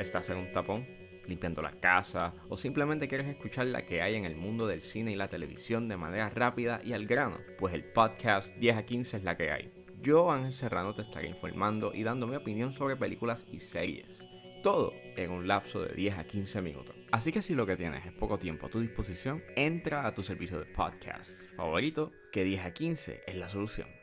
¿Estás en un tapón? limpiando la casa o simplemente quieres escuchar la que hay en el mundo del cine y la televisión de manera rápida y al grano, pues el podcast 10 a 15 es la que hay. Yo, Ángel Serrano, te estaré informando y dando mi opinión sobre películas y series. Todo en un lapso de 10 a 15 minutos. Así que si lo que tienes es poco tiempo a tu disposición, entra a tu servicio de podcast favorito, que 10 a 15 es la solución.